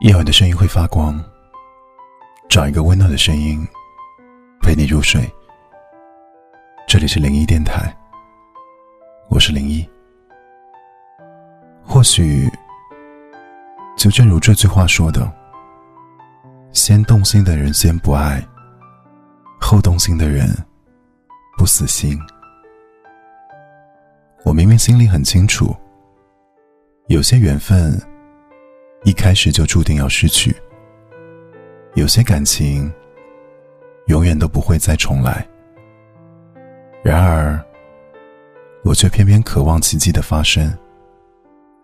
夜晚的声音会发光，找一个温暖的声音陪你入睡。这里是零一电台，我是零一。或许，就正如这句话说的：“先动心的人先不爱，后动心的人不死心。”我明明心里很清楚，有些缘分。一开始就注定要失去，有些感情永远都不会再重来。然而，我却偏偏渴望奇迹的发生，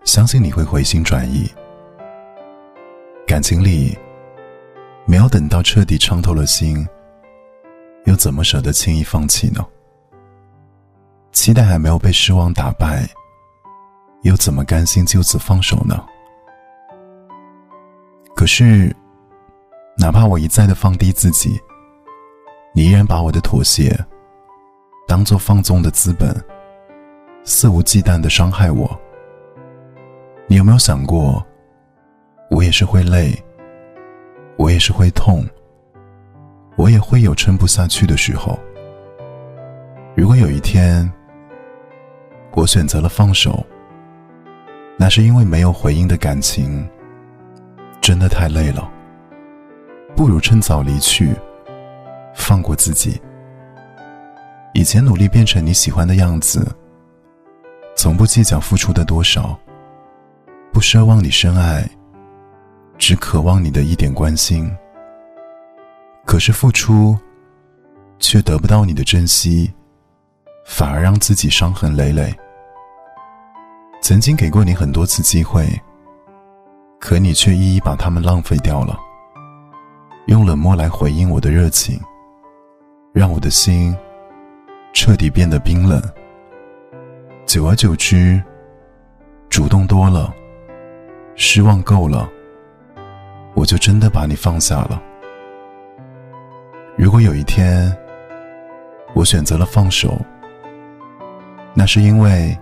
相信你会回心转意。感情里，没有等到彻底伤透了心，又怎么舍得轻易放弃呢？期待还没有被失望打败，又怎么甘心就此放手呢？是，哪怕我一再的放低自己，你依然把我的妥协当做放纵的资本，肆无忌惮的伤害我。你有没有想过，我也是会累，我也是会痛，我也会有撑不下去的时候。如果有一天，我选择了放手，那是因为没有回应的感情。真的太累了，不如趁早离去，放过自己。以前努力变成你喜欢的样子，从不计较付出的多少，不奢望你深爱，只渴望你的一点关心。可是付出，却得不到你的珍惜，反而让自己伤痕累累。曾经给过你很多次机会。可你却一一把他们浪费掉了，用冷漠来回应我的热情，让我的心彻底变得冰冷。久而久之，主动多了，失望够了，我就真的把你放下了。如果有一天我选择了放手，那是因为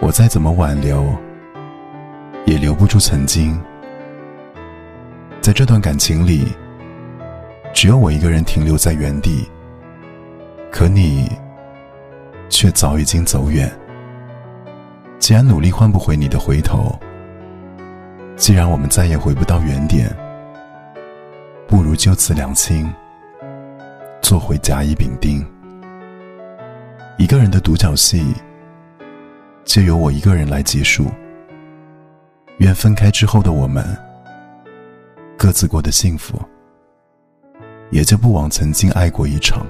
我再怎么挽留。也留不住曾经，在这段感情里，只有我一个人停留在原地。可你，却早已经走远。既然努力换不回你的回头，既然我们再也回不到原点，不如就此两清，做回甲乙丙丁。一个人的独角戏，就由我一个人来结束。愿分开之后的我们，各自过得幸福，也就不枉曾经爱过一场。